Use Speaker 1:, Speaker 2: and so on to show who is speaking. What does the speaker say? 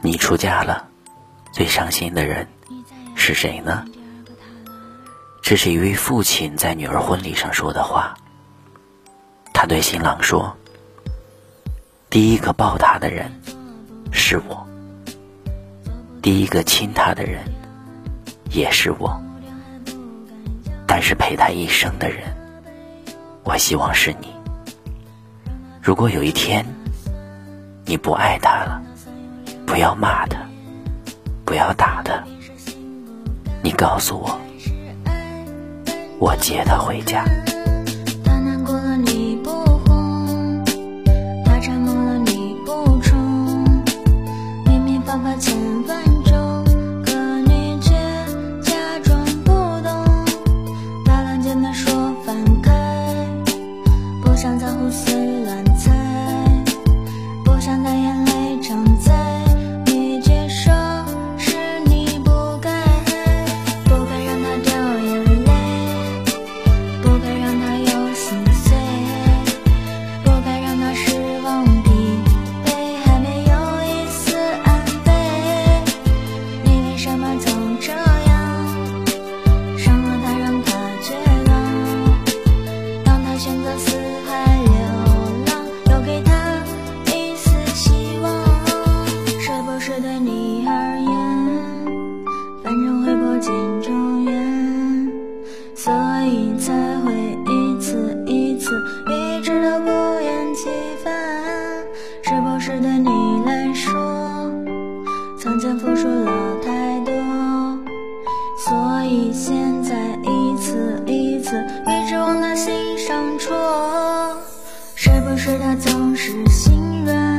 Speaker 1: 你出嫁了，最伤心的人是谁呢？这是一位父亲在女儿婚礼上说的话。他对新郎说：“第一个抱她的人是我，第一个亲她的人也是我，但是陪她一生的人，我希望是你。如果有一天你不爱他了，不要骂他，不要打他。你告诉我，
Speaker 2: 我
Speaker 1: 接他回家。
Speaker 2: 他难过了你不哄，他沉默了你不冲，明明方法千分种，可你却假装不懂。大冷淡地说放开，不想再胡思。情中缘，所以才会一次一次，一直都不厌其烦，是不是对你来说，曾经付出了太多，所以现在一次一次，一直往他心上戳，是不是他总是心软？